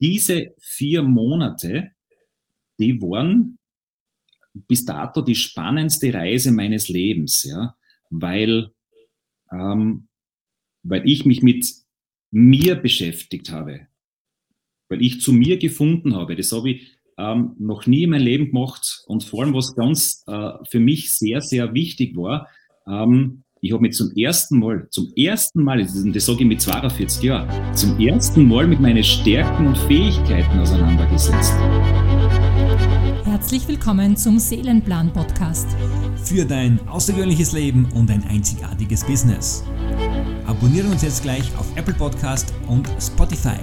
diese vier Monate, die waren bis dato die spannendste Reise meines Lebens, ja, weil, ähm, weil ich mich mit mir beschäftigt habe, weil ich zu mir gefunden habe. Das habe ich ähm, noch nie in meinem Leben gemacht. Und vor allem, was ganz äh, für mich sehr, sehr wichtig war, ähm, ich habe mich zum ersten Mal, zum ersten Mal, das, sage ich mit 42 Jahren, zum ersten Mal mit meinen Stärken und Fähigkeiten auseinandergesetzt. Herzlich willkommen zum Seelenplan Podcast. Für dein außergewöhnliches Leben und ein einzigartiges Business. Abonniere uns jetzt gleich auf Apple Podcast und Spotify.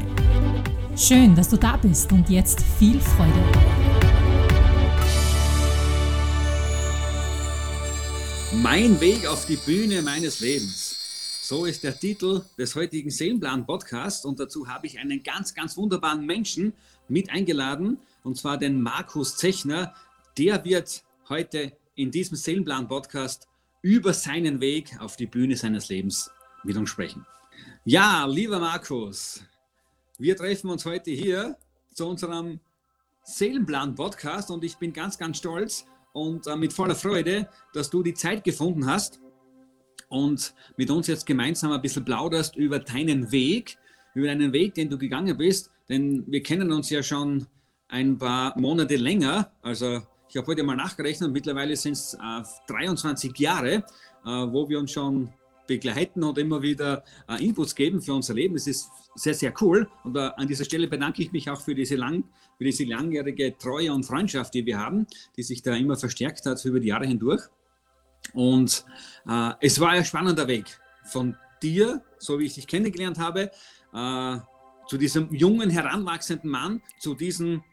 Schön, dass du da bist und jetzt viel Freude. Mein Weg auf die Bühne meines Lebens. So ist der Titel des heutigen Seelenplan Podcasts und dazu habe ich einen ganz, ganz wunderbaren Menschen mit eingeladen und zwar den Markus Zechner. Der wird heute in diesem Seelenplan Podcast über seinen Weg auf die Bühne seines Lebens mit uns sprechen. Ja, lieber Markus, wir treffen uns heute hier zu unserem Seelenplan Podcast und ich bin ganz, ganz stolz, und äh, mit voller Freude, dass du die Zeit gefunden hast und mit uns jetzt gemeinsam ein bisschen plauderst über deinen Weg, über deinen Weg, den du gegangen bist. Denn wir kennen uns ja schon ein paar Monate länger. Also ich habe heute mal nachgerechnet, mittlerweile sind es äh, 23 Jahre, äh, wo wir uns schon begleiten und immer wieder äh, Inputs geben für unser Leben. Das ist sehr, sehr cool. Und äh, an dieser Stelle bedanke ich mich auch für diese, lang, für diese langjährige Treue und Freundschaft, die wir haben, die sich da immer verstärkt hat über die Jahre hindurch. Und äh, es war ein spannender Weg von dir, so wie ich dich kennengelernt habe, äh, zu diesem jungen, heranwachsenden Mann, zu diesem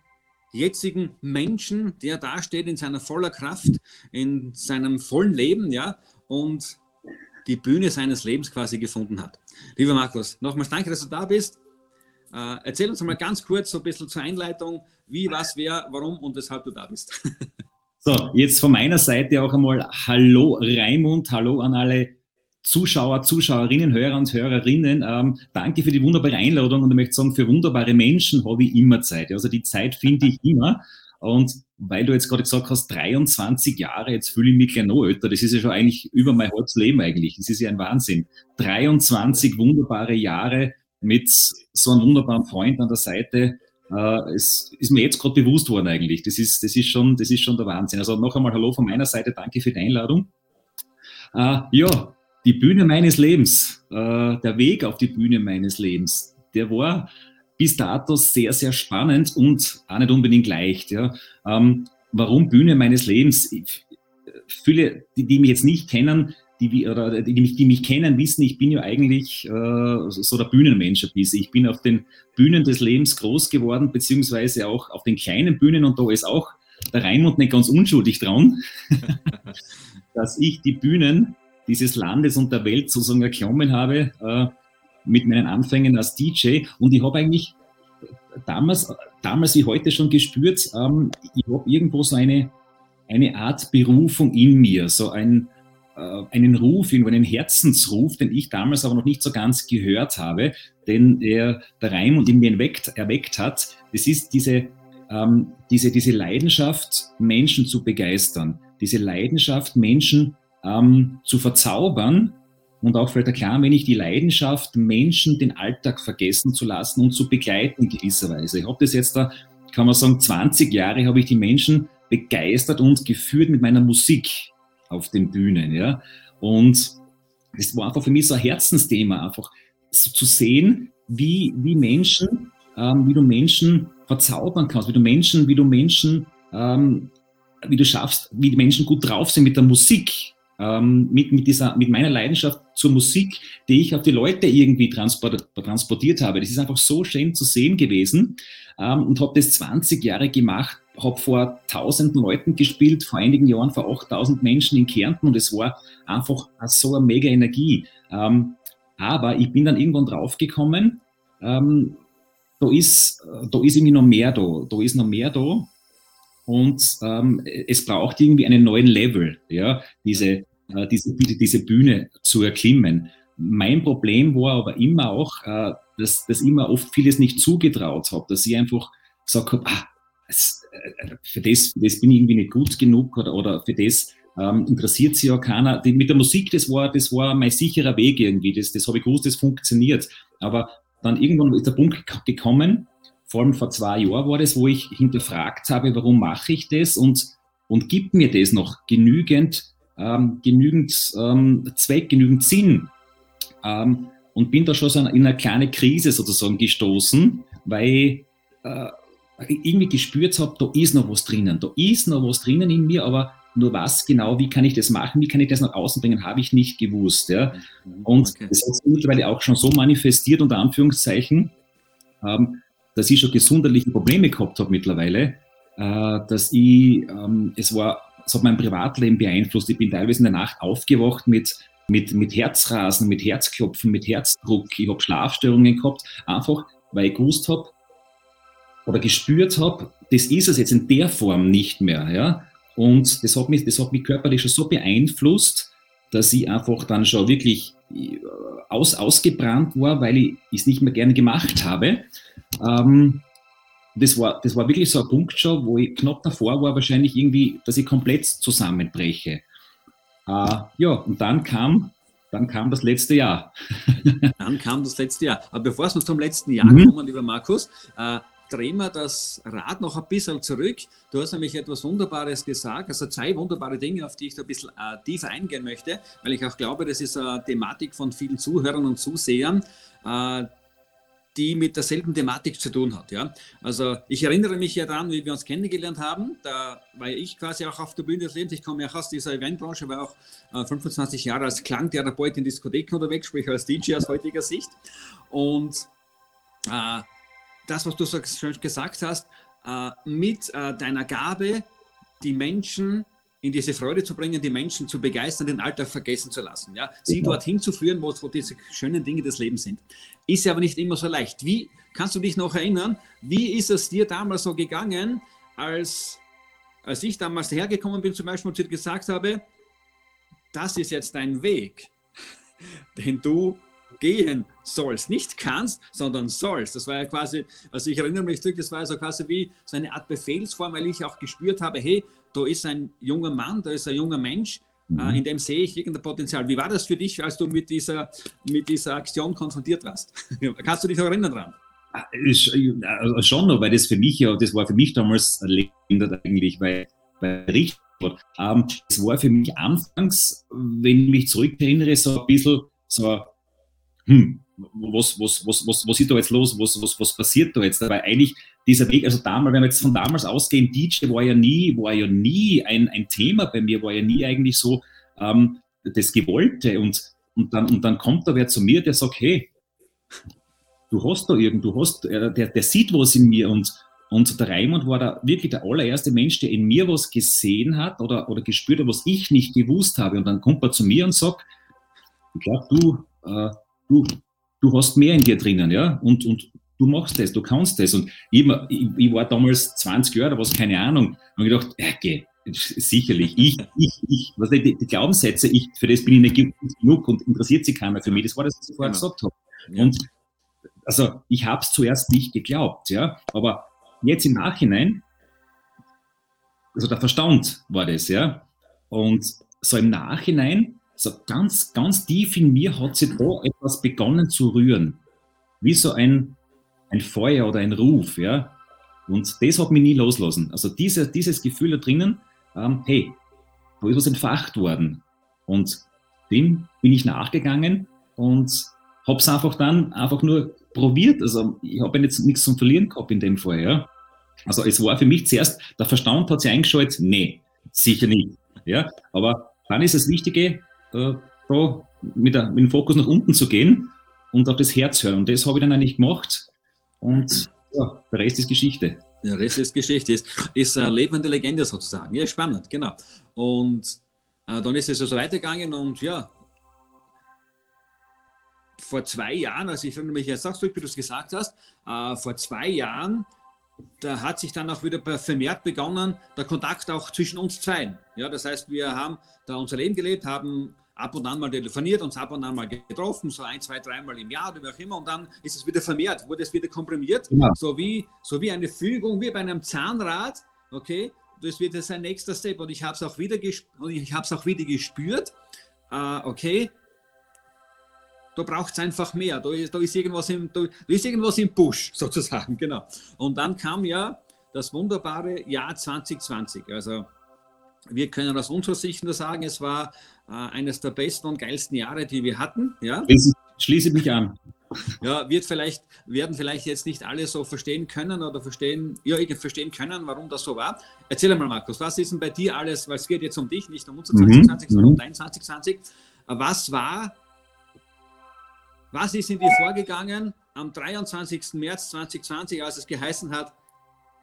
jetzigen Menschen, der da steht in seiner voller Kraft, in seinem vollen Leben, ja, und die Bühne seines Lebens quasi gefunden hat. Lieber Markus, nochmals danke, dass du da bist. Äh, erzähl uns mal ganz kurz so ein bisschen zur Einleitung, wie, was, wer, warum und weshalb du da bist. so, jetzt von meiner Seite auch einmal Hallo Raimund, hallo an alle Zuschauer, Zuschauerinnen, Hörer und Hörerinnen. Ähm, danke für die wunderbare Einladung und ich möchte sagen, für wunderbare Menschen habe ich immer Zeit. Also die Zeit finde ich immer. Und weil du jetzt gerade gesagt hast, 23 Jahre, jetzt fühle ich mich gleich noch älter. Das ist ja schon eigentlich über mein halbes Leben eigentlich. Das ist ja ein Wahnsinn. 23 wunderbare Jahre mit so einem wunderbaren Freund an der Seite. Äh, es ist mir jetzt gerade bewusst worden eigentlich. Das ist, das ist schon, das ist schon der Wahnsinn. Also noch einmal Hallo von meiner Seite. Danke für die Einladung. Äh, ja, die Bühne meines Lebens, äh, der Weg auf die Bühne meines Lebens, der war bis dato sehr, sehr spannend und auch nicht unbedingt leicht. Ja. Ähm, warum Bühne meines Lebens? Viele, die, die mich jetzt nicht kennen, die, oder die, mich, die mich kennen, wissen, ich bin ja eigentlich äh, so der Bühnenmensch ein bisschen. Ich bin auf den Bühnen des Lebens groß geworden, beziehungsweise auch auf den kleinen Bühnen und da ist auch der Raimund nicht ganz unschuldig dran, dass ich die Bühnen dieses Landes und der Welt sozusagen erklommen habe. Äh, mit meinen Anfängen als DJ und ich habe eigentlich damals, damals wie heute schon gespürt, ähm, ich habe irgendwo so eine, eine Art Berufung in mir, so ein, äh, einen Ruf, einen Herzensruf, den ich damals aber noch nicht so ganz gehört habe, den der, der Raimund in mir erweckt, erweckt hat. Das ist diese, ähm, diese, diese Leidenschaft, Menschen zu begeistern, diese Leidenschaft, Menschen ähm, zu verzaubern und auch vielleicht klar, wenn ich die Leidenschaft, Menschen den Alltag vergessen zu lassen und zu begleiten in gewisser Weise. Ich habe das jetzt da, kann man sagen, 20 Jahre habe ich die Menschen begeistert und geführt mit meiner Musik auf den Bühnen, ja. Und das war einfach für mich so ein Herzensthema, einfach so zu sehen, wie, wie Menschen, ähm, wie du Menschen verzaubern kannst, wie du Menschen, wie du Menschen, ähm, wie du schaffst, wie die Menschen gut drauf sind mit der Musik, ähm, mit, mit, dieser, mit meiner Leidenschaft zur Musik, die ich auf die Leute irgendwie transport, transportiert habe. Das ist einfach so schön zu sehen gewesen ähm, und habe das 20 Jahre gemacht, habe vor tausenden Leuten gespielt, vor einigen Jahren vor 8000 Menschen in Kärnten und es war einfach so eine mega Energie. Ähm, aber ich bin dann irgendwann draufgekommen, ähm, da ist, da ist irgendwie noch mehr da, da ist noch mehr da und ähm, es braucht irgendwie einen neuen Level, ja, diese, äh, diese, diese Bühne zu erklimmen. mein Problem war aber immer auch, äh, dass, dass immer oft vieles nicht zugetraut habe, dass ich einfach gesagt habe, ah, äh, für, das, das bin ich irgendwie nicht gut genug oder, oder für das ähm, interessiert sich ja keiner. Die, mit der Musik, das war, das war mein sicherer Weg irgendwie. Das, das habe ich gewusst, das funktioniert. Aber dann irgendwann ist der Punkt gekommen, vor allem vor zwei Jahren war das, wo ich hinterfragt habe, warum mache ich das und, und gibt mir das noch genügend, ähm, genügend ähm, Zweck, genügend Sinn? Ähm, und bin da schon so in eine kleine Krise sozusagen gestoßen, weil ich äh, irgendwie gespürt habe, da ist noch was drinnen, da ist noch was drinnen in mir, aber nur was genau, wie kann ich das machen, wie kann ich das nach außen bringen, habe ich nicht gewusst. Ja? Mhm. Und okay. das hat sich mittlerweile auch schon so manifestiert, unter Anführungszeichen, ähm, dass ich schon gesundheitliche Probleme gehabt habe mittlerweile, äh, dass ich, ähm, es war, es hat mein Privatleben beeinflusst. Ich bin teilweise in der Nacht aufgewacht mit, mit, mit Herzrasen, mit Herzklopfen, mit Herzdruck. Ich habe Schlafstörungen gehabt, einfach weil ich gewusst habe oder gespürt habe, das ist es jetzt in der Form nicht mehr. Ja? Und das hat mich, das hat mich körperlich schon so beeinflusst, dass ich einfach dann schon wirklich aus, ausgebrannt war, weil ich es nicht mehr gerne gemacht habe. Ähm, das, war, das war wirklich so ein Punkt schon, wo ich knapp davor war, wahrscheinlich irgendwie, dass ich komplett zusammenbreche. Äh, ja, und dann kam, dann kam das letzte Jahr. dann kam das letzte Jahr. Aber bevor wir zum letzten Jahr mhm. kommen, lieber Markus, äh, drehen wir das Rad noch ein bisschen zurück. Du hast nämlich etwas Wunderbares gesagt, also zwei wunderbare Dinge, auf die ich da ein bisschen äh, tiefer eingehen möchte, weil ich auch glaube, das ist eine Thematik von vielen Zuhörern und Zusehern, äh, die mit derselben Thematik zu tun hat. Ja? Also ich erinnere mich ja daran, wie wir uns kennengelernt haben. Da war ich quasi auch auf der Bühne des Lebens. Ich komme ja aus dieser Eventbranche, war auch äh, 25 Jahre als Klangtherapeut in Diskotheken unterwegs, sprich als DJ aus heutiger Sicht. Und äh, das, was du so schön gesagt hast, äh, mit äh, deiner Gabe die Menschen in diese Freude zu bringen, die Menschen zu begeistern, den Alltag vergessen zu lassen. Ja? Sie genau. dorthin zu führen, wo, wo diese schönen Dinge des Lebens sind. Ist ja aber nicht immer so leicht. Wie kannst du dich noch erinnern, wie ist es dir damals so gegangen, als, als ich damals hergekommen bin, zum Beispiel und dir gesagt habe, das ist jetzt dein Weg, den du gehen sollst. Nicht kannst, sondern sollst. Das war ja quasi, also ich erinnere mich zurück, das war so quasi wie so eine Art Befehlsform, weil ich auch gespürt habe, hey, da ist ein junger Mann, da ist ein junger Mensch, äh, mhm. in dem sehe ich irgendein Potenzial. Wie war das für dich, als du mit dieser, mit dieser Aktion konfrontiert warst? Kannst du dich noch erinnern dran? Ah, also schon noch, weil das für mich ja, das war für mich damals erlebend eigentlich, weil, weil richtig ähm, es war für mich anfangs, wenn ich mich zurückerinnere, so ein bisschen so hm, was, was, was, was, was ist da jetzt los, was, was, was passiert da jetzt? Weil eigentlich dieser Weg, also damals, wenn wir jetzt von damals ausgehen, DJ war ja nie, war ja nie ein, ein Thema bei mir, war ja nie eigentlich so ähm, das Gewollte. Und, und, dann, und dann kommt da wer zu mir, der sagt, hey, du hast da irgend, du hast, äh, der, der sieht was in mir und, und der Raimund war da wirklich der allererste Mensch, der in mir was gesehen hat oder, oder gespürt hat, was ich nicht gewusst habe. Und dann kommt er zu mir und sagt, ich glaube, du, äh, du, du hast mehr in dir drinnen, ja, und, und du machst das, du kannst das. Und ich, ich, ich war damals 20 Jahre oder was, keine Ahnung, und gedacht, geh, sicherlich, ich, ich, ich, was die, die Glaubenssätze, ich, für das bin ich nicht genug und interessiert sich keiner für mich, das war das, was ich vorher genau. gesagt habe. Und also ich habe es zuerst nicht geglaubt, ja, aber jetzt im Nachhinein, also der Verstand war das, ja, und so im Nachhinein so ganz, ganz tief in mir hat sich da etwas begonnen zu rühren. Wie so ein, ein Feuer oder ein Ruf, ja. Und das hat mich nie loslassen. Also diese, dieses Gefühl da drinnen, ähm, hey, da ist was entfacht worden. Und dem bin ich nachgegangen und habe es einfach dann einfach nur probiert. Also ich habe jetzt nichts zum Verlieren gehabt in dem Fall, ja. Also es war für mich zuerst, der Verstand hat sich eingeschaltet, nee, sicher nicht. Ja, aber dann ist das Wichtige, äh, da mit, der, mit, dem Fokus nach unten zu gehen und auf das Herz hören. Und das habe ich dann eigentlich gemacht. Und ja, der Rest ist Geschichte. Der Rest ist Geschichte, ist, ist eine lebende Legende sozusagen. Ja, spannend, genau. Und äh, dann ist es also weitergegangen und ja, vor zwei Jahren, also ich erinnere mich jetzt auch zurück, wie du es gesagt hast, äh, vor zwei Jahren da hat sich dann auch wieder vermehrt begonnen, der Kontakt auch zwischen uns zwei. Ja, das heißt, wir haben da unser Leben gelebt, haben ab und an mal telefoniert, uns ab und an mal getroffen, so ein, zwei, dreimal im Jahr oder wie auch immer, und dann ist es wieder vermehrt, wurde es wieder komprimiert, ja. so, wie, so wie eine Fügung, wie bei einem Zahnrad, okay, das wird jetzt ein nächster Step. Und ich habe es auch, wieder auch wieder gespürt, äh, okay, da braucht es einfach mehr, da ist, da, ist irgendwas im, da, ist irgendwas im Busch sozusagen, genau. Und dann kam ja das wunderbare Jahr 2020, also wir können aus unserer Sicht nur sagen, es war eines der besten und geilsten Jahre, die wir hatten. Ja? Schließe mich an. Ja, wird vielleicht, werden vielleicht jetzt nicht alle so verstehen können oder verstehen, ja, verstehen können, warum das so war. Erzähl mal, Markus, was ist denn bei dir alles, weil es geht jetzt um dich, nicht um unser 2020, mhm. sondern um dein 2020. Was war, was ist in dir vorgegangen am 23. März 2020, als es geheißen hat,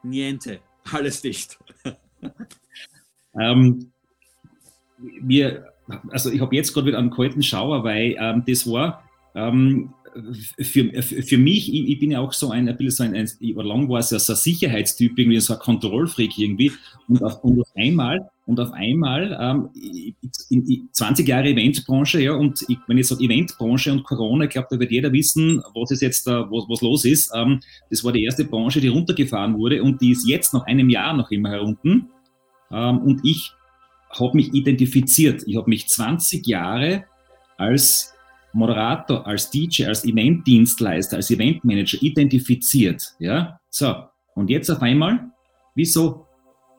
niente, alles dicht? ähm, wir, also ich habe jetzt gerade wieder einen kalten Schauer, weil ähm, das war ähm, für, für mich, ich, ich, bin ja auch so ein, ein bisschen so ein, ein über lang war es ja so ein Sicherheitstyp, irgendwie so ein Kontrollfreak irgendwie. Und auf, und auf einmal, und auf einmal, ähm, in, in 20 Jahre Eventbranche, ja, und ich, wenn ich sage Eventbranche und Corona, ich glaube, da wird jeder wissen, was ist jetzt da, was, was los ist. Ähm, das war die erste Branche, die runtergefahren wurde und die ist jetzt nach einem Jahr noch immer herunten. Ähm, und ich habe mich identifiziert. Ich habe mich 20 Jahre als Moderator, als DJ, als Eventdienstleister, als Eventmanager identifiziert. Ja, so. Und jetzt auf einmal, wieso,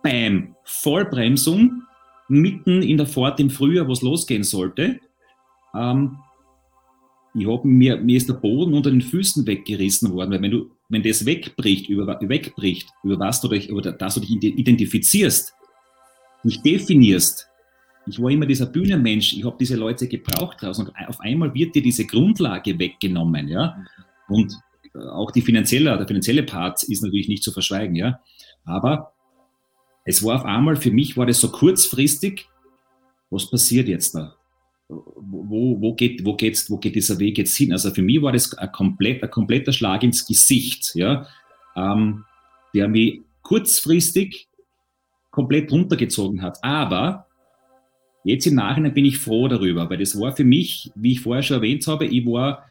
bam, Vollbremsung, mitten in der Fahrt im Frühjahr, wo es losgehen sollte. Ähm, ich habe mir, mir ist der Boden unter den Füßen weggerissen worden, weil wenn du, wenn das wegbricht, über, wegbricht, über was du dich, über das du dich identifizierst, nicht definierst, ich war immer dieser Bühnenmensch, ich habe diese Leute gebraucht draußen und auf einmal wird dir diese Grundlage weggenommen, ja. Und äh, auch die finanzielle, der finanzielle Part ist natürlich nicht zu verschweigen, ja. Aber es war auf einmal, für mich war das so kurzfristig, was passiert jetzt da? Wo, wo, geht, wo, geht's, wo geht dieser Weg jetzt hin? Also für mich war das ein, komplett, ein kompletter Schlag ins Gesicht, ja, ähm, der mich kurzfristig komplett runtergezogen hat. Aber Jetzt im Nachhinein bin ich froh darüber, weil das war für mich, wie ich vorher schon erwähnt habe, ich war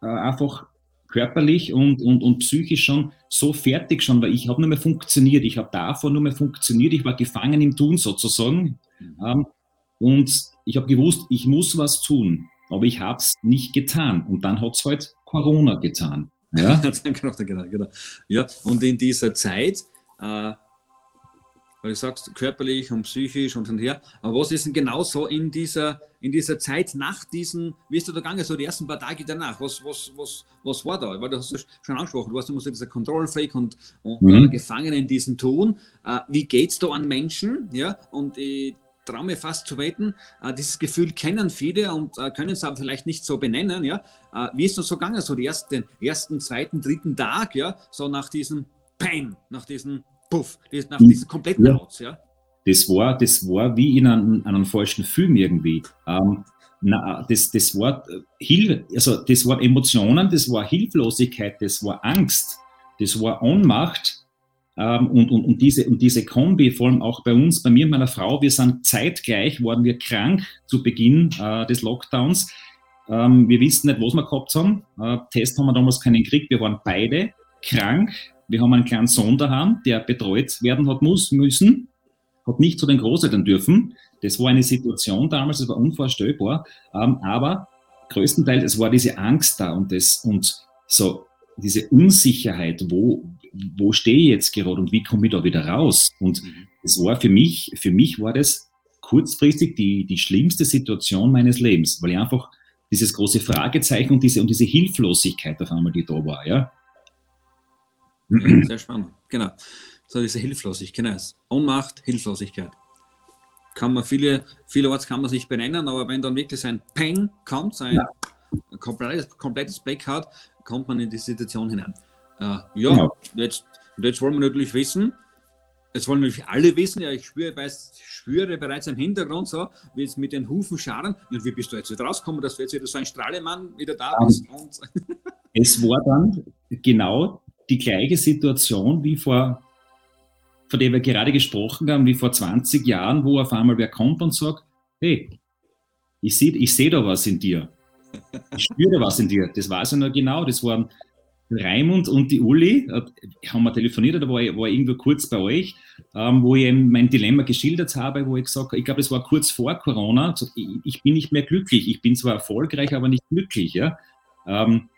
äh, einfach körperlich und, und, und psychisch schon so fertig schon, weil ich habe nur mehr funktioniert. Ich habe davor nur mehr funktioniert. Ich war gefangen im Tun sozusagen. Ähm, und ich habe gewusst, ich muss was tun. Aber ich habe es nicht getan. Und dann hat es halt Corona getan. Ja? genau, genau, genau. ja, und in dieser Zeit äh, weil du sagst, körperlich und psychisch und und her. Aber was ist denn genau so in dieser, in dieser Zeit nach diesen, wie ist da gegangen, so die ersten paar Tage danach? Was, was, was, was war da? Weil du hast es schon angesprochen, du warst immer so dieser Kontrollfreak und, und mhm. äh, gefangen in diesem Ton. Äh, wie geht es da an Menschen? Ja, und ich traue mir fast zu wetten, äh, dieses Gefühl kennen viele und können es aber vielleicht nicht so benennen. Ja, wie ist das so gegangen? So die ersten, ersten, zweiten, dritten Tag, ja, so nach diesem Pain, nach diesem puff, nach hm. diesem kompletten ja. Laut, ja. Das war, das war wie in einem, einem falschen Film irgendwie. Ähm, na, das, das, war, Hil also das war Emotionen, das war Hilflosigkeit, das war Angst, das war Ohnmacht. Ähm, und, und, und, diese, und diese Kombi, vor allem auch bei uns, bei mir und meiner Frau, wir sind zeitgleich, waren wir krank zu Beginn äh, des Lockdowns. Ähm, wir wissen nicht, was wir gehabt haben. Äh, Test haben wir damals keinen gekriegt. Wir waren beide krank. Wir haben einen kleinen Sohn daheim, der betreut werden hat muss, müssen, hat nicht zu den Großeltern dürfen. Das war eine Situation damals, das war unvorstellbar. Ähm, aber größtenteils, es war diese Angst da und das, und so, diese Unsicherheit, wo, wo stehe ich jetzt gerade und wie komme ich da wieder raus? Und es war für mich, für mich war das kurzfristig die, die schlimmste Situation meines Lebens, weil ich einfach dieses große Fragezeichen und diese, und diese Hilflosigkeit auf einmal, die da war, ja. Sehr spannend, genau. So diese Hilflosigkeit, genau. Ohnmacht, Hilflosigkeit. Kann man viele, vielerorts kann man sich benennen, aber wenn dann wirklich ein Peng kommt, so ein ja. komplettes, komplettes Blackout, kommt man in die Situation hinein. Äh, ja, genau. jetzt, jetzt wollen wir natürlich wissen, Jetzt wollen natürlich alle wissen, ja, ich spüre, weiß, spüre bereits im Hintergrund so, wie es mit den Hufen scharen. Und wie bist du jetzt wieder rausgekommen, dass du jetzt wieder so ein Strahlemann wieder da bist? es war dann genau die gleiche Situation wie vor, von der wir gerade gesprochen haben, wie vor 20 Jahren, wo auf einmal wer kommt und sagt, hey, ich sehe ich seh da was in dir. Ich spüre was in dir. Das weiß ich noch genau. Das waren Raimund und die Uli, äh, haben wir telefoniert, da war ich, war ich irgendwo kurz bei euch, ähm, wo ich mein Dilemma geschildert habe, wo ich gesagt habe, ich glaube, das war kurz vor Corona, ich, bin nicht mehr glücklich, ich bin zwar erfolgreich, aber nicht glücklich. Ja, ähm,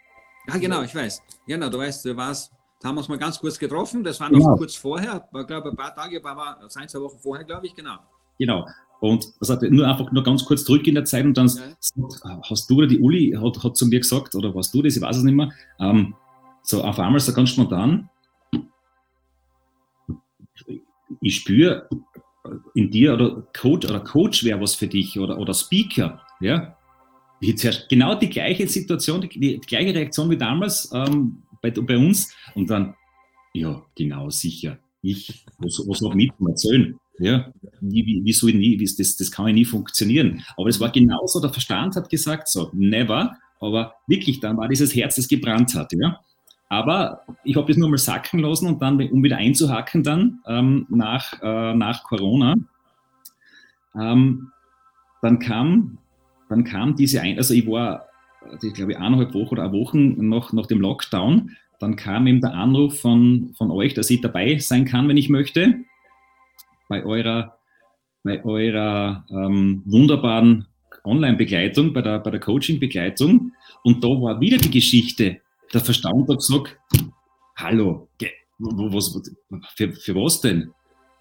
ja genau, ich weiß. Genau, du weißt, du warst, da haben wir uns mal ganz kurz getroffen, das war noch genau. kurz vorher, war glaube ein paar Tage, war ein, zwei Wochen vorher, glaube ich, genau. Genau. Und also nur einfach nur ganz kurz zurück in der Zeit und dann ja. hast du oder die Uli hat, hat zu mir gesagt, oder warst du das, ich weiß es nicht mehr, ähm, so auf einmal so ganz spontan, ich spüre in dir oder Coach oder Coach wäre was für dich oder, oder Speaker, ja. Jetzt genau die gleiche Situation, die, die gleiche Reaktion wie damals ähm, bei, bei, uns und dann, ja, genau, sicher. Ich, was, was noch mit erzählen? Ja, wie, wie, wie soll ich nie, wie, das, das kann ja nie funktionieren. Aber es war genauso, der Verstand hat gesagt, so, never, aber wirklich, dann war dieses Herz, das gebrannt hat, ja. Aber ich habe das nur mal sacken lassen und dann, um wieder einzuhacken dann ähm, nach, äh, nach Corona, ähm, dann kam, dann kam diese ein, also ich war, ich glaube, eineinhalb Wochen oder eine Woche nach, nach dem Lockdown, dann kam eben der Anruf von, von euch, dass ich dabei sein kann, wenn ich möchte, bei eurer, bei eurer ähm, wunderbaren Online-Begleitung, bei der, bei der Coaching-Begleitung. Und da war wieder die Geschichte, der Verstand hat gesagt, hallo, was, für, für was denn?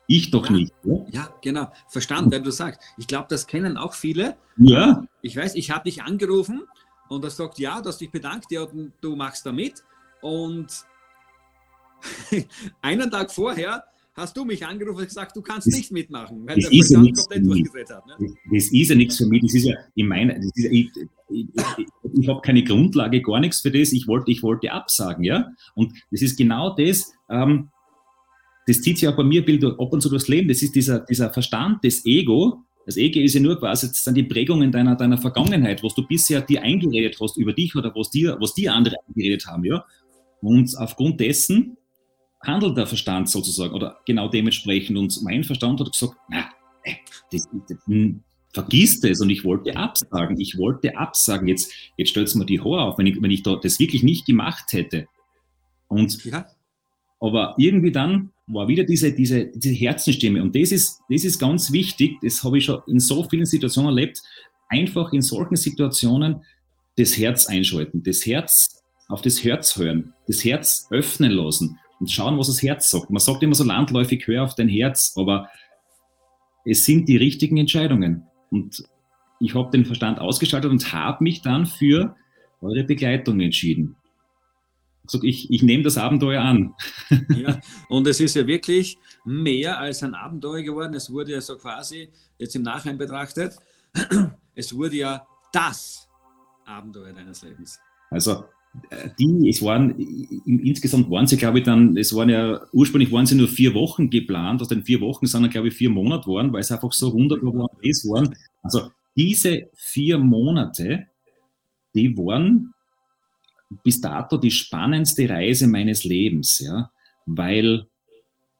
Ich doch ja, nicht. Ja? ja, genau. Verstanden, wenn du sagst. Ich glaube, das kennen auch viele. Ja. Ich weiß, ich habe dich angerufen und er sagt, ja, du hast dich bedankt, ja, du machst da mit. Und einen Tag vorher hast du mich angerufen und gesagt, du kannst das, nicht mitmachen, weil der ist ja komplett durchgesetzt hat. Ne? Das, ist ja nichts für mich, das ist ja, ich meine, ja, ich, ich, ich, ich habe keine Grundlage, gar nichts für das, ich wollte, ich wollte absagen, ja, und das ist genau das, ähm, das zieht sich auch bei mir Bild ab und zu durchs Leben, das ist dieser, dieser Verstand, das Ego, das Ego ist ja nur quasi, das sind die Prägungen deiner, deiner Vergangenheit, was du bisher dir eingeredet hast über dich oder was dir, was dir andere eingeredet haben, ja, und aufgrund dessen handelt der Verstand sozusagen oder genau dementsprechend. Und mein Verstand hat gesagt, na, das, das, hm, vergiss das. Und ich wollte absagen. Ich wollte absagen. Jetzt, jetzt es mir die Haare auf, wenn ich, wenn ich da das wirklich nicht gemacht hätte. Und, ja. Aber irgendwie dann war wieder diese, diese, diese Herzenstimme. Und das ist, das ist ganz wichtig. Das habe ich schon in so vielen Situationen erlebt. Einfach in solchen Situationen das Herz einschalten, das Herz auf das Herz hören, das Herz öffnen lassen und schauen, was das Herz sagt. Man sagt immer so landläufig, hör auf dein Herz, aber es sind die richtigen Entscheidungen. Und ich habe den Verstand ausgeschaltet und habe mich dann für eure Begleitung entschieden. Also ich, ich nehme das Abenteuer an. Ja, und es ist ja wirklich mehr als ein Abenteuer geworden. Es wurde ja so quasi, jetzt im Nachhinein betrachtet, es wurde ja das Abenteuer deines Lebens. Also die, es waren, insgesamt waren sie, glaube ich, dann, es waren ja, ursprünglich waren sie nur vier Wochen geplant, aus den vier Wochen sind dann, glaube ich, vier Monate waren, weil es einfach so wunderbar waren. Also diese vier Monate, die waren bis dato die spannendste Reise meines Lebens, ja, weil,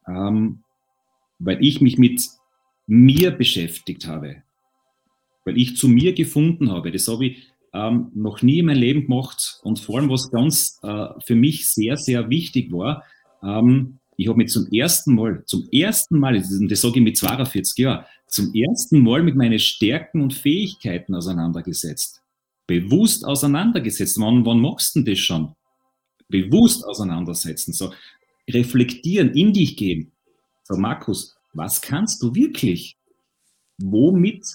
ähm, weil ich mich mit mir beschäftigt habe, weil ich zu mir gefunden habe. Das habe ich ähm, noch nie in meinem Leben gemacht und vor allem, was ganz äh, für mich sehr, sehr wichtig war, ähm, ich habe mich zum ersten Mal, zum ersten Mal, das sage ich mit 42 Jahren, zum ersten Mal mit meinen Stärken und Fähigkeiten auseinandergesetzt. Bewusst auseinandergesetzt. Wann, wann machst du denn das schon? Bewusst auseinandersetzen. So, reflektieren, in dich gehen. So, Markus, was kannst du wirklich? Womit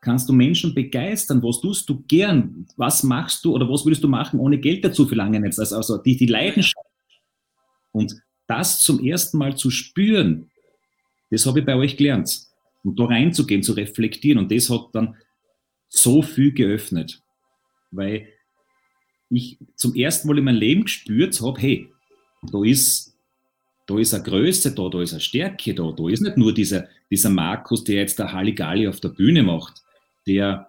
kannst du Menschen begeistern? Was tust du gern? Was machst du oder was würdest du machen, ohne Geld dazu verlangen jetzt? Also, also die, die Leidenschaft. Und das zum ersten Mal zu spüren, das habe ich bei euch gelernt. Und da reinzugehen, zu reflektieren. Und das hat dann so viel geöffnet. Weil ich zum ersten Mal in meinem Leben gespürt habe, hey, da ist, da ist eine Größe da, da ist eine Stärke da, da ist nicht nur dieser, dieser Markus, der jetzt der Halligalli auf der Bühne macht, der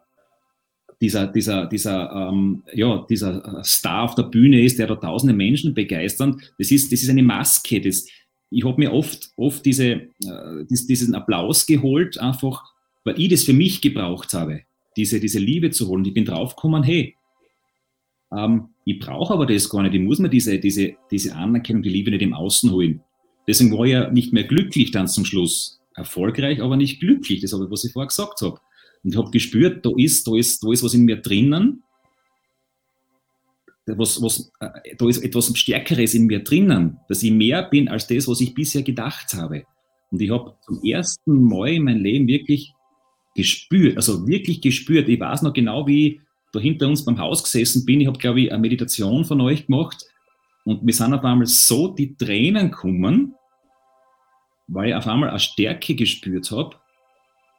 dieser, dieser, dieser, ähm, ja, dieser Star auf der Bühne ist, der da tausende Menschen begeistert. Das ist, das ist eine Maske. Das, ich habe mir oft, oft diese, äh, diesen Applaus geholt, einfach weil ich das für mich gebraucht habe. Diese, diese Liebe zu holen. Ich bin draufgekommen, hey, ähm, ich brauche aber das gar nicht. Ich muss mir diese, diese, diese Anerkennung, die Liebe nicht im Außen holen. Deswegen war ich ja nicht mehr glücklich dann zum Schluss. Erfolgreich, aber nicht glücklich. Das habe ich, was ich vorher gesagt habe. Und ich habe gespürt, da ist, da, ist, da ist was in mir drinnen, was, was, äh, da ist etwas Stärkeres in mir drinnen, dass ich mehr bin als das, was ich bisher gedacht habe. Und ich habe zum ersten Mal in meinem Leben wirklich gespürt, also wirklich gespürt. Ich weiß noch genau, wie ich da hinter uns beim Haus gesessen bin. Ich habe, glaube ich, eine Meditation von euch gemacht und mir sind auf einmal so die Tränen gekommen, weil ich auf einmal eine Stärke gespürt habe,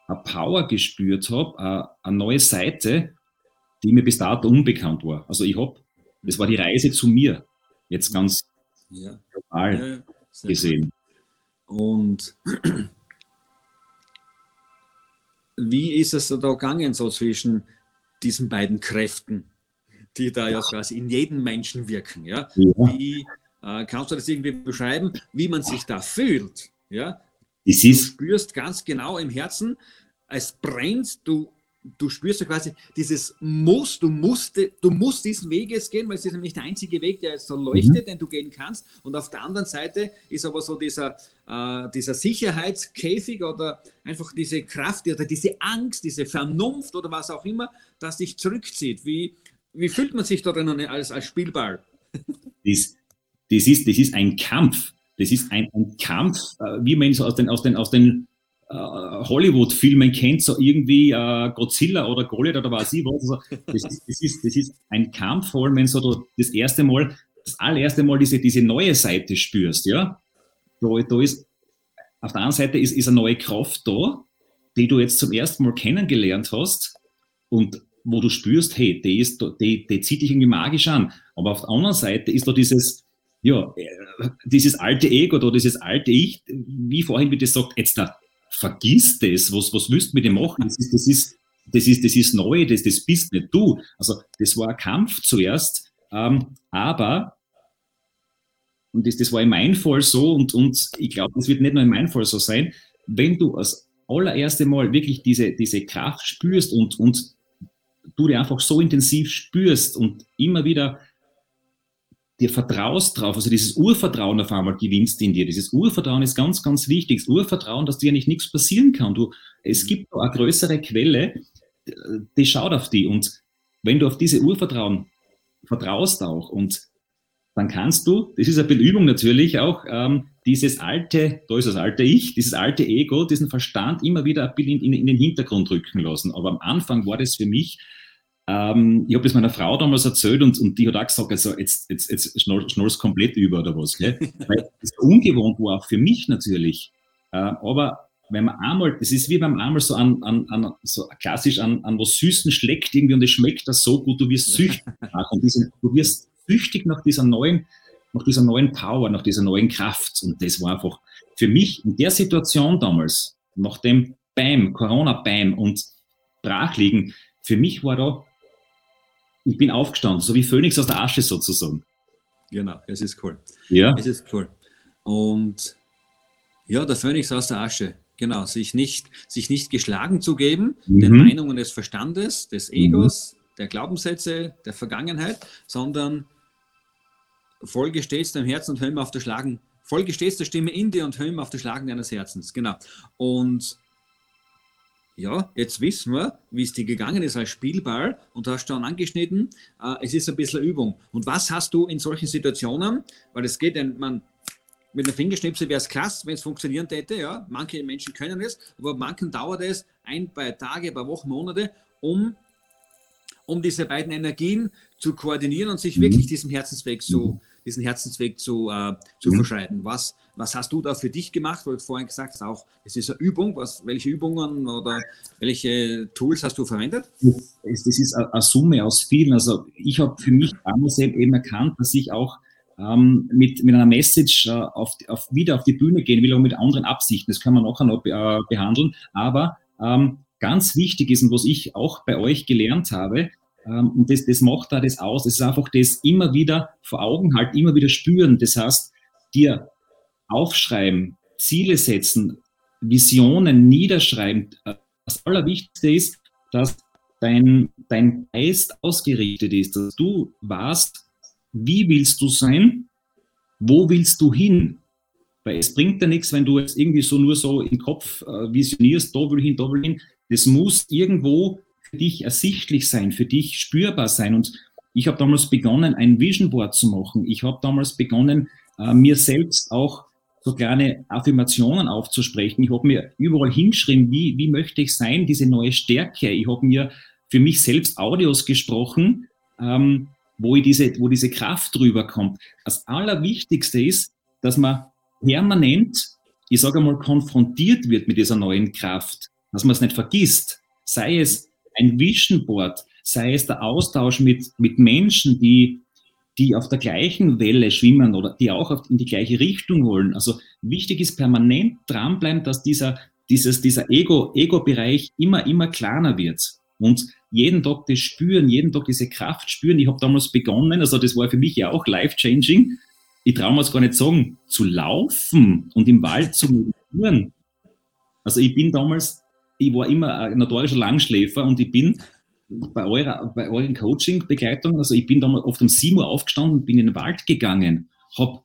eine Power gespürt habe, eine, eine neue Seite, die mir bis dato unbekannt war. Also ich habe, das war die Reise zu mir, jetzt ganz ja. global ja, gesehen. Und wie ist es da gegangen, so zwischen diesen beiden Kräften, die da ja quasi in jedem Menschen wirken? Ja? ja. Wie äh, kannst du das irgendwie beschreiben, wie man sich da fühlt? Ja? Du spürst ganz genau im Herzen, es brennt, du du spürst ja quasi dieses Muss, du musst, du musst diesen Weg jetzt gehen, weil es ist nämlich der einzige Weg, der jetzt so leuchtet, mhm. den du gehen kannst. Und auf der anderen Seite ist aber so dieser, äh, dieser Sicherheitskäfig oder einfach diese Kraft oder diese Angst, diese Vernunft oder was auch immer, das dich zurückzieht. Wie, wie fühlt man sich da drinnen als, als Spielball? Das, das, ist, das ist ein Kampf. Das ist ein, ein Kampf, äh, wie man so aus den, aus den, aus den Hollywood-Filmen kennt, so irgendwie äh, Godzilla oder Goliath oder was ich was. Also, das, ist, das, ist, das ist ein Kampf, vor allem wenn du das erste Mal, das allererste Mal diese, diese neue Seite spürst, ja. Da, da ist, auf der einen Seite ist, ist eine neue Kraft da, die du jetzt zum ersten Mal kennengelernt hast und wo du spürst, hey, die, ist, die, die zieht dich irgendwie magisch an. Aber auf der anderen Seite ist da dieses, ja, äh, dieses alte Ego oder dieses alte Ich, wie vorhin wie das sagt, jetzt da, vergiss das, was, was willst du mit dem machen? Das ist, das ist, das ist, das ist neu, das, das bist nicht du. Also das war ein Kampf zuerst, ähm, aber, und das, das war in meinem Fall so, und, und ich glaube, das wird nicht nur in meinem Fall so sein, wenn du als allererste Mal wirklich diese, diese Kraft spürst und, und du die einfach so intensiv spürst und immer wieder dir vertraust drauf, also dieses Urvertrauen auf einmal gewinnst in dir. Dieses Urvertrauen ist ganz, ganz wichtig. Das Urvertrauen, dass dir nicht nichts passieren kann. Du, es gibt eine größere Quelle, die schaut auf die. Und wenn du auf diese Urvertrauen vertraust auch und dann kannst du, das ist ein bisschen Übung natürlich auch, ähm, dieses alte, da ist das alte Ich, dieses alte Ego, diesen Verstand immer wieder ein bisschen in, in, in den Hintergrund rücken lassen. Aber am Anfang war das für mich ähm, ich habe das meiner Frau damals erzählt und, und die hat auch gesagt, also jetzt, jetzt, jetzt schnallst komplett über oder was. Gell? Weil es ungewohnt war, auch für mich natürlich. Äh, aber wenn man einmal, das ist wie beim einmal so an, an, an so klassisch an, an was Süßen schlägt irgendwie und es schmeckt das so gut, du wirst süchtig nach und diese, du wirst süchtig nach dieser neuen, nach dieser neuen Power, nach dieser neuen Kraft. Und das war einfach für mich in der Situation damals, nach dem Bam, Corona-Bam und Brachliegen, für mich war da ich bin aufgestanden, so wie Phönix aus der Asche sozusagen. Genau, es ist cool. Ja. Es ist cool. Und ja, der Phönix aus der Asche, genau, sich nicht, sich nicht geschlagen zu geben, mhm. den Meinungen des Verstandes, des Egos, mhm. der Glaubenssätze, der Vergangenheit, sondern folge stets deinem Herzen und hör immer auf das Schlagen, folge stets der Stimme in dir und hör immer auf das Schlagen deines Herzens. Genau. Und ja, jetzt wissen wir, wie es dir gegangen ist als Spielball und du hast schon angeschnitten, äh, es ist ein bisschen Übung. Und was hast du in solchen Situationen, weil es geht, man, mit einer Fingerschnipsel wäre es klasse, wenn es funktionieren hätte, ja, manche Menschen können es, aber manchen dauert es ein, paar Tage, ein paar Wochen, Monate, um, um diese beiden Energien zu koordinieren und sich mhm. wirklich diesem Herzensweg zu, mhm diesen Herzensweg zu, äh, zu mhm. verschreiten. Was, was hast du da für dich gemacht? Weil du vorhin gesagt hast, auch es ist eine Übung. Was, welche Übungen oder welche Tools hast du verwendet? Das ist eine Summe aus vielen. Also ich habe für mich damals eben erkannt, dass ich auch ähm, mit, mit einer Message äh, auf, auf, wieder auf die Bühne gehen will, auch mit anderen Absichten. Das können wir nachher noch äh, behandeln. Aber ähm, ganz wichtig ist und was ich auch bei euch gelernt habe, ähm, und das, das macht da das aus. Es ist einfach das immer wieder vor Augen halten, immer wieder spüren. Das heißt, dir aufschreiben, Ziele setzen, Visionen niederschreiben. Das Allerwichtigste ist, dass dein, dein Geist ausgerichtet ist, dass du weißt, wie willst du sein, wo willst du hin? Weil es bringt ja nichts, wenn du jetzt irgendwie so nur so im Kopf äh, visionierst, da will ich hin, da will ich hin. Das muss irgendwo für dich ersichtlich sein, für dich spürbar sein. Und ich habe damals begonnen, ein Vision Board zu machen. Ich habe damals begonnen, äh, mir selbst auch so kleine Affirmationen aufzusprechen. Ich habe mir überall hingeschrieben, wie, wie möchte ich sein, diese neue Stärke. Ich habe mir für mich selbst Audios gesprochen, ähm, wo, ich diese, wo diese Kraft drüber kommt. Das Allerwichtigste ist, dass man permanent, ich sage einmal, konfrontiert wird mit dieser neuen Kraft, dass man es nicht vergisst. Sei es ein Vision Board, sei es der Austausch mit, mit Menschen, die die auf der gleichen Welle schwimmen oder die auch in die gleiche Richtung wollen. Also wichtig ist permanent dranbleiben, dass dieser, dieses, dieser Ego, Ego-Bereich immer, immer kleiner wird. Und jeden Tag das spüren, jeden Tag diese Kraft spüren. Ich habe damals begonnen, also das war für mich ja auch life-changing. Ich traue mir es gar nicht sagen, zu laufen und im Wald zu meditieren. Also ich bin damals, ich war immer ein notorischer Langschläfer und ich bin bei eurer, bei euren Coaching-Begleitung, also ich bin da oft um 7 Uhr aufgestanden, bin in den Wald gegangen, habe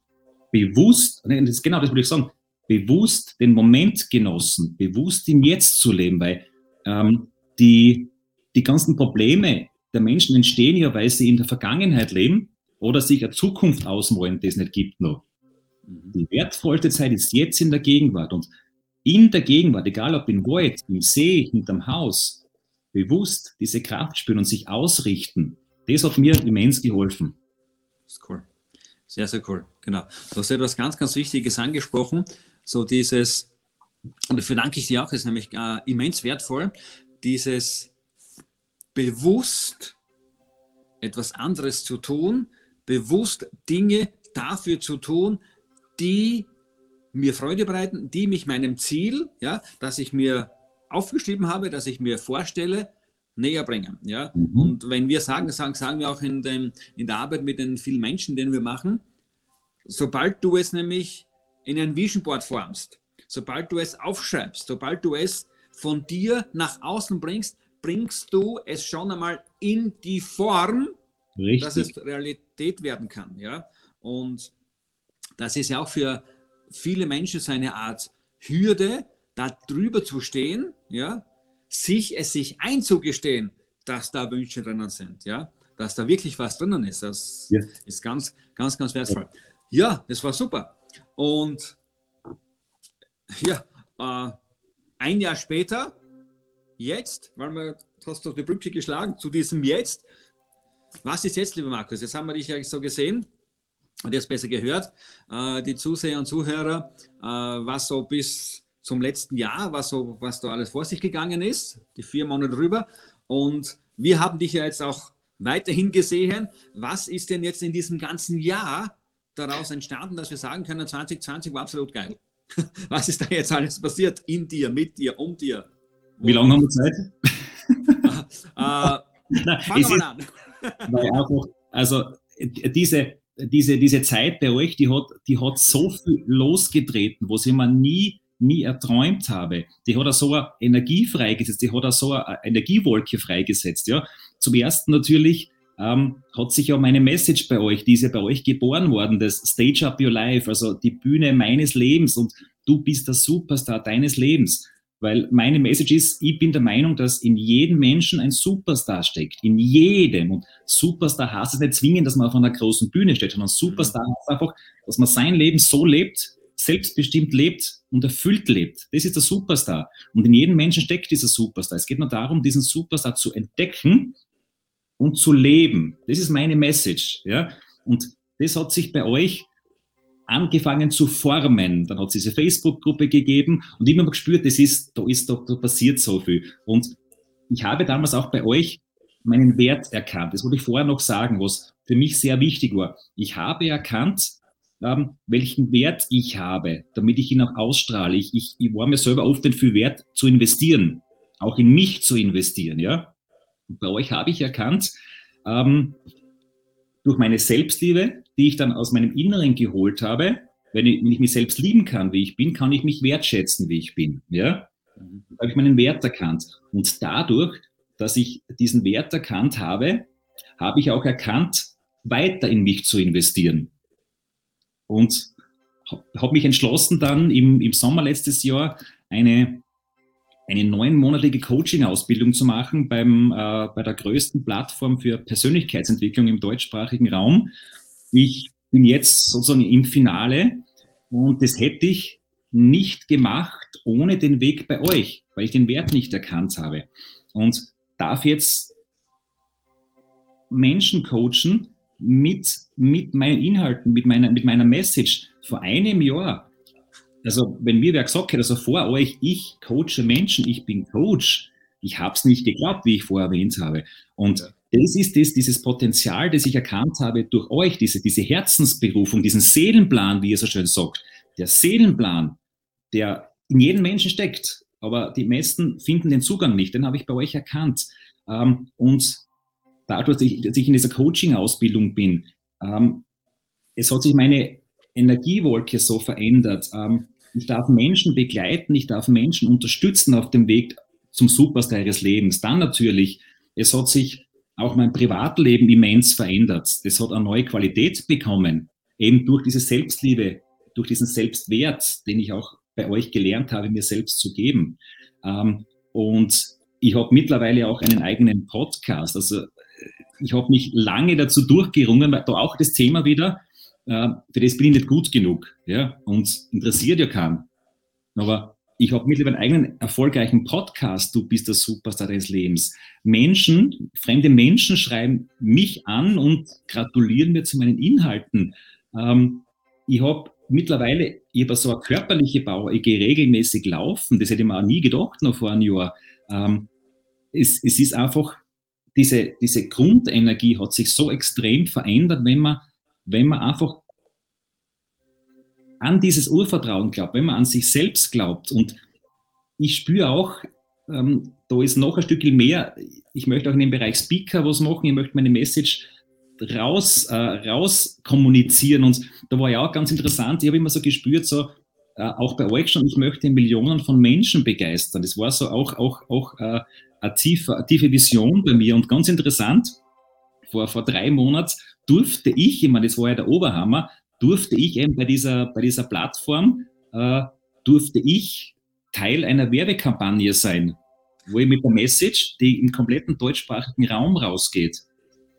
bewusst, das, genau das würde ich sagen, bewusst den Moment genossen, bewusst im Jetzt zu leben, weil ähm, die, die ganzen Probleme der Menschen entstehen ja, weil sie in der Vergangenheit leben oder sich eine Zukunft ausmalen, die es nicht gibt noch. Mhm. Die wertvollste Zeit ist jetzt in der Gegenwart und in der Gegenwart, egal ob im Wald, im See, hinterm Haus, bewusst diese Kraft spüren und sich ausrichten, das hat mir immens geholfen. Das ist cool. Sehr, sehr cool. Genau. Du hast etwas ganz, ganz Wichtiges angesprochen. So dieses, und dafür danke ich dir auch, ist nämlich äh, immens wertvoll, dieses bewusst etwas anderes zu tun, bewusst Dinge dafür zu tun, die mir Freude bereiten, die mich meinem Ziel, ja, dass ich mir aufgeschrieben habe, dass ich mir vorstelle, näher bringen. Ja? Mhm. Und wenn wir sagen, sagen, sagen wir auch in, dem, in der Arbeit mit den vielen Menschen, den wir machen, sobald du es nämlich in ein Vision Board formst, sobald du es aufschreibst, sobald du es von dir nach außen bringst, bringst du es schon einmal in die Form, Richtig. dass es Realität werden kann. Ja? Und das ist ja auch für viele Menschen so eine Art Hürde, da drüber zu stehen, ja, sich es sich einzugestehen, dass da Wünsche drinnen sind, ja, dass da wirklich was drinnen ist. Das ja. ist ganz, ganz, ganz wertvoll. Ja, das war super. Und ja, äh, ein Jahr später, jetzt, weil wir hast du die Brücke geschlagen zu diesem Jetzt. Was ist jetzt, lieber Markus? Jetzt haben wir dich ja so gesehen und jetzt besser gehört, äh, die Zuseher und Zuhörer, äh, was so bis zum letzten Jahr, was, so, was da alles vor sich gegangen ist, die vier Monate drüber. Und wir haben dich ja jetzt auch weiterhin gesehen. Was ist denn jetzt in diesem ganzen Jahr daraus entstanden, dass wir sagen können, 2020 war absolut geil? Was ist da jetzt alles passiert in dir, mit dir, um dir? Wie lange haben wir Zeit? äh, Nein, fangen wir an. einfach, also diese, diese, diese Zeit bei euch, die hat, die hat so viel losgetreten, wo sie man nie nie erträumt habe. Die hat auch so eine Energie freigesetzt, die hat auch so eine Energiewolke freigesetzt. Ja. Zum ersten natürlich ähm, hat sich ja meine Message bei euch, die ist ja bei euch geboren worden, das Stage Up Your Life, also die Bühne meines Lebens und du bist der Superstar deines Lebens. Weil meine Message ist, ich bin der Meinung, dass in jedem Menschen ein Superstar steckt. In jedem. Und Superstar heißt es nicht zwingend, dass man auf einer großen Bühne steht, sondern Superstar mhm. heißt einfach, dass man sein Leben so lebt, selbstbestimmt lebt und erfüllt lebt. Das ist der Superstar. Und in jedem Menschen steckt dieser Superstar. Es geht nur darum, diesen Superstar zu entdecken und zu leben. Das ist meine Message. Ja? Und das hat sich bei euch angefangen zu formen. Dann hat es diese Facebook-Gruppe gegeben und immer gespürt, das ist, da ist doch, da passiert so viel. Und ich habe damals auch bei euch meinen Wert erkannt. Das wollte ich vorher noch sagen, was für mich sehr wichtig war. Ich habe erkannt, ähm, welchen Wert ich habe, damit ich ihn auch ausstrahle. Ich, ich, ich war mir selber oft den viel wert zu investieren, auch in mich zu investieren. Ja? Und bei euch habe ich erkannt, ähm, durch meine Selbstliebe, die ich dann aus meinem Inneren geholt habe, wenn ich, wenn ich mich selbst lieben kann, wie ich bin, kann ich mich wertschätzen, wie ich bin. Ja? Da habe ich meinen Wert erkannt. Und dadurch dass ich diesen Wert erkannt habe, habe ich auch erkannt, weiter in mich zu investieren. Und habe mich entschlossen, dann im, im Sommer letztes Jahr eine, eine neunmonatige Coaching-Ausbildung zu machen beim, äh, bei der größten Plattform für Persönlichkeitsentwicklung im deutschsprachigen Raum. Ich bin jetzt sozusagen im Finale und das hätte ich nicht gemacht ohne den Weg bei euch, weil ich den Wert nicht erkannt habe. Und darf jetzt Menschen coachen mit, mit meinen Inhalten, mit meiner, mit meiner Message vor einem Jahr. Also, wenn mir wer gesagt hätte, also vor euch, ich coache Menschen, ich bin Coach, ich habe es nicht geglaubt, wie ich vorher erwähnt habe. Und das ist das, dieses Potenzial, das ich erkannt habe durch euch, diese, diese Herzensberufung, diesen Seelenplan, wie ihr so schön sagt. Der Seelenplan, der in jedem Menschen steckt, aber die meisten finden den Zugang nicht, den habe ich bei euch erkannt. Ähm, und dadurch, dass ich, in dieser Coaching-Ausbildung bin, ähm, es hat sich meine Energiewolke so verändert. Ähm, ich darf Menschen begleiten, ich darf Menschen unterstützen auf dem Weg zum Superstar ihres Lebens. Dann natürlich, es hat sich auch mein Privatleben immens verändert. Das hat eine neue Qualität bekommen, eben durch diese Selbstliebe, durch diesen Selbstwert, den ich auch bei euch gelernt habe, mir selbst zu geben. Ähm, und ich habe mittlerweile auch einen eigenen Podcast. Also ich habe mich lange dazu durchgerungen, weil da auch das Thema wieder, äh, für das bin ich nicht gut genug. Ja? Und interessiert ja keinen. Aber ich habe mittlerweile einen eigenen erfolgreichen Podcast, du bist der Superstar des Lebens. Menschen, fremde Menschen schreiben mich an und gratulieren mir zu meinen Inhalten. Ähm, ich habe mittlerweile, ich habe so eine körperliche Bauer, ich gehe regelmäßig laufen, das hätte ich mir auch nie gedacht noch vor einem Jahr. Ähm, es, es ist einfach diese, diese Grundenergie hat sich so extrem verändert, wenn man, wenn man einfach an dieses Urvertrauen glaubt, wenn man an sich selbst glaubt. Und ich spüre auch, ähm, da ist noch ein Stückchen mehr. Ich möchte auch in dem Bereich Speaker was machen. Ich möchte meine Message raus, äh, raus kommunizieren. Und da war ja auch ganz interessant. Ich habe immer so gespürt, so, äh, auch bei euch schon, ich möchte Millionen von Menschen begeistern. Das war so auch, auch, auch äh, eine, tiefe, eine tiefe Vision bei mir. Und ganz interessant, vor, vor drei Monaten durfte ich, meine, das war ja der Oberhammer, durfte ich eben bei dieser, bei dieser Plattform, äh, durfte ich Teil einer Werbekampagne sein, wo ich mit der Message, die im kompletten deutschsprachigen Raum rausgeht,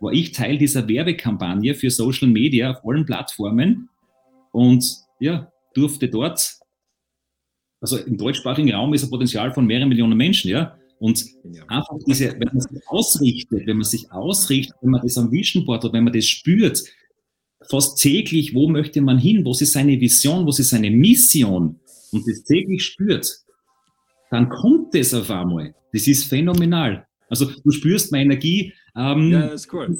war ich Teil dieser Werbekampagne für Social Media auf allen Plattformen und ja, durfte dort, also im deutschsprachigen Raum ist ein Potenzial von mehreren Millionen Menschen, ja, und einfach diese, wenn man sich ausrichtet, wenn man sich ausrichtet, wenn man das am Vision Board hat, wenn man das spürt, fast täglich, wo möchte man hin, was ist seine Vision, was ist seine Mission und das täglich spürt, dann kommt das auf einmal. Das ist phänomenal. Also du spürst meine Energie. Ähm, ja, das ist cool.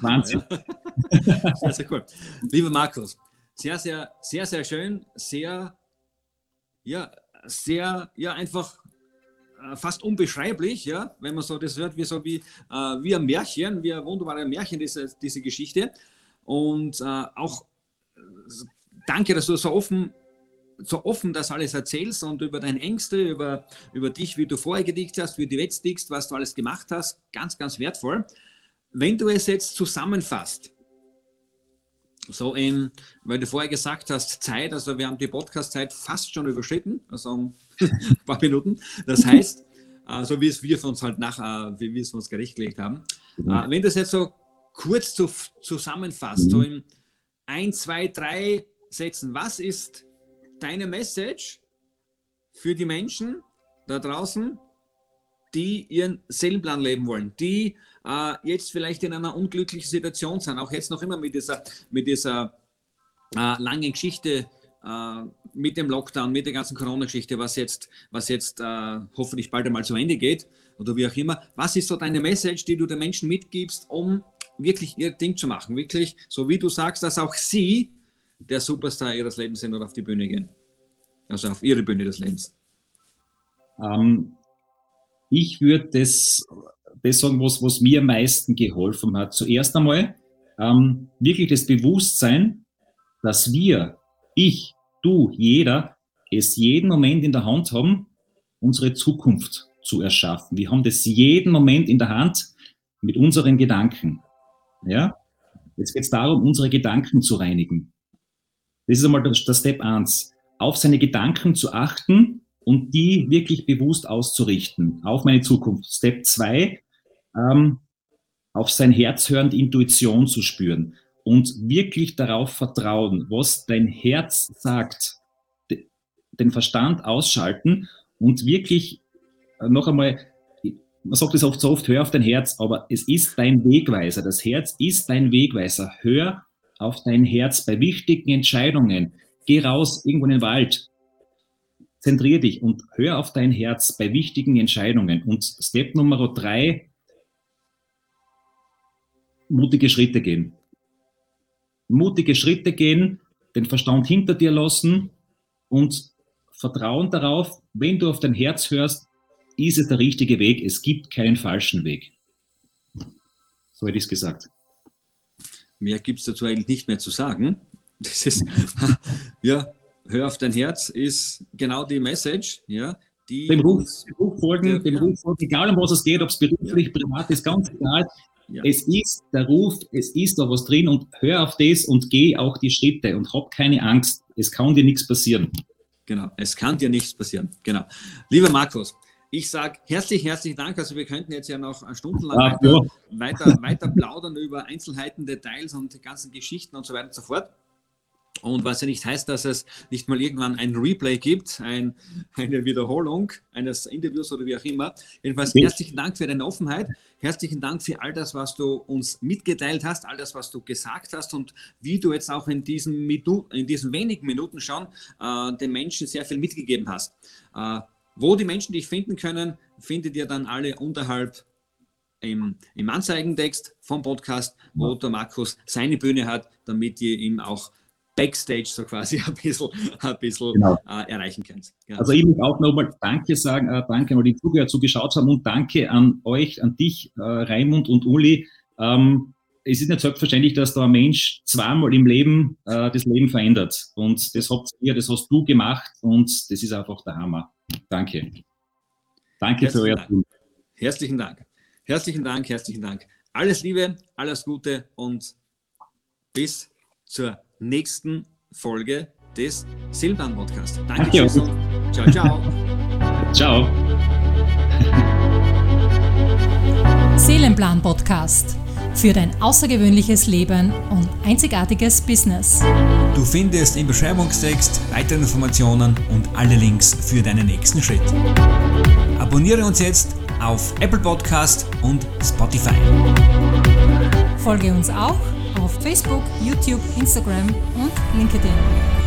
Wahnsinn. Ja. sehr, sehr cool. Lieber Markus, sehr, sehr, sehr, sehr schön, sehr, ja, sehr, ja, einfach äh, fast unbeschreiblich, ja, wenn man so das hört, wie so wie, äh, wie ein Märchen, wie ein wunderbares Märchen, diese, diese Geschichte. Und äh, auch danke, dass du so offen, so offen das alles erzählst und über deine Ängste, über, über dich, wie du vorher gedickt hast, wie du jetzt dickst, was du alles gemacht hast. Ganz, ganz wertvoll. Wenn du es jetzt zusammenfasst, so in, weil du vorher gesagt hast, Zeit, also wir haben die Podcast-Zeit fast schon überschritten, also ein paar Minuten. Das heißt, äh, so wie es wir von uns halt nach, äh, wie wir es uns gerechtgelegt haben. Mhm. Äh, wenn das jetzt so kurz zu, zusammenfasst, mhm. so in ein, zwei, drei Sätzen, was ist deine Message für die Menschen da draußen, die ihren Seelenplan leben wollen, die äh, jetzt vielleicht in einer unglücklichen Situation sind, auch jetzt noch immer mit dieser, mit dieser äh, langen Geschichte äh, mit dem Lockdown, mit der ganzen Corona-Geschichte, was jetzt, was jetzt äh, hoffentlich bald einmal zu Ende geht oder wie auch immer. Was ist so deine Message, die du den Menschen mitgibst, um wirklich ihr Ding zu machen? Wirklich, so wie du sagst, dass auch sie der Superstar ihres Lebens sind oder auf die Bühne gehen. Also auf ihre Bühne des Lebens. Ähm, ich würde das, das sagen, was, was mir am meisten geholfen hat. Zuerst einmal ähm, wirklich das Bewusstsein, dass wir ich, du, jeder, es jeden Moment in der Hand haben, unsere Zukunft zu erschaffen. Wir haben das jeden Moment in der Hand mit unseren Gedanken. Ja? Jetzt geht es darum, unsere Gedanken zu reinigen. Das ist einmal der, Step 1. Auf seine Gedanken zu achten und die wirklich bewusst auszurichten auf meine Zukunft. Step 2, ähm, auf sein Herz hörend Intuition zu spüren und wirklich darauf vertrauen, was dein Herz sagt, den Verstand ausschalten und wirklich äh, noch einmal, man sagt es oft so oft, hör auf dein Herz, aber es ist dein Wegweiser. Das Herz ist dein Wegweiser. Hör auf dein Herz bei wichtigen Entscheidungen. Geh raus irgendwo in den Wald. Zentrier dich und hör auf dein Herz bei wichtigen Entscheidungen. Und Step Nummer drei, mutige Schritte gehen. Mutige Schritte gehen, den Verstand hinter dir lassen und Vertrauen darauf, wenn du auf dein Herz hörst, ist es der richtige Weg. Es gibt keinen falschen Weg. So hätte ich es gesagt. Mehr gibt es dazu eigentlich nicht mehr zu sagen. Das ist, ja, hör auf dein Herz ist genau die Message, ja. Die dem Ruf, dem Ruf folgen, dem Ruf folgen, egal um was es geht, ob es beruflich, ja. privat ist, ganz egal. Ja. Es ist der Ruf, es ist da was drin und hör auf das und geh auch die Schritte und hab keine Angst. Es kann dir nichts passieren. Genau, es kann dir nichts passieren. Genau. Lieber Markus, ich sage herzlich, herzlichen Dank. Also wir könnten jetzt ja noch stundenlang ah, weiter, ja. weiter, weiter plaudern über Einzelheiten, Details und die ganzen Geschichten und so weiter und so fort. Und was ja nicht heißt, dass es nicht mal irgendwann ein Replay gibt, ein, eine Wiederholung eines Interviews oder wie auch immer. Jedenfalls herzlichen Dank für deine Offenheit. Herzlichen Dank für all das, was du uns mitgeteilt hast, all das, was du gesagt hast und wie du jetzt auch in diesen, in diesen wenigen Minuten schon äh, den Menschen sehr viel mitgegeben hast. Äh, wo die Menschen dich finden können, findet ihr dann alle unterhalb im, im Anzeigentext vom Podcast, wo der Markus seine Bühne hat, damit ihr ihm auch Backstage so quasi ein bisschen, ein bisschen genau. äh, erreichen könnt. Genau. Also ich muss auch nochmal Danke sagen, äh, danke an die Zuhörer zugeschaut haben und danke an euch, an dich, äh, Raimund und Uli. Ähm, es ist nicht selbstverständlich, dass da ein Mensch zweimal im Leben äh, das Leben verändert. Und das habt ihr, das hast du gemacht und das ist einfach der Hammer. Danke. Danke Herzlichen für euer Tun. Herzlichen Dank. Herzlichen Dank, herzlichen Dank. Alles Liebe, alles Gute und bis zur nächsten Folge des Silvan Podcasts. Danke, und ciao, ciao. ciao. Seelenplan Podcast für dein außergewöhnliches Leben und einzigartiges Business. Du findest im Beschreibungstext weitere Informationen und alle Links für deinen nächsten Schritt. Abonniere uns jetzt auf Apple Podcast und Spotify. Folge uns auch auf Facebook, YouTube, Instagram und LinkedIn.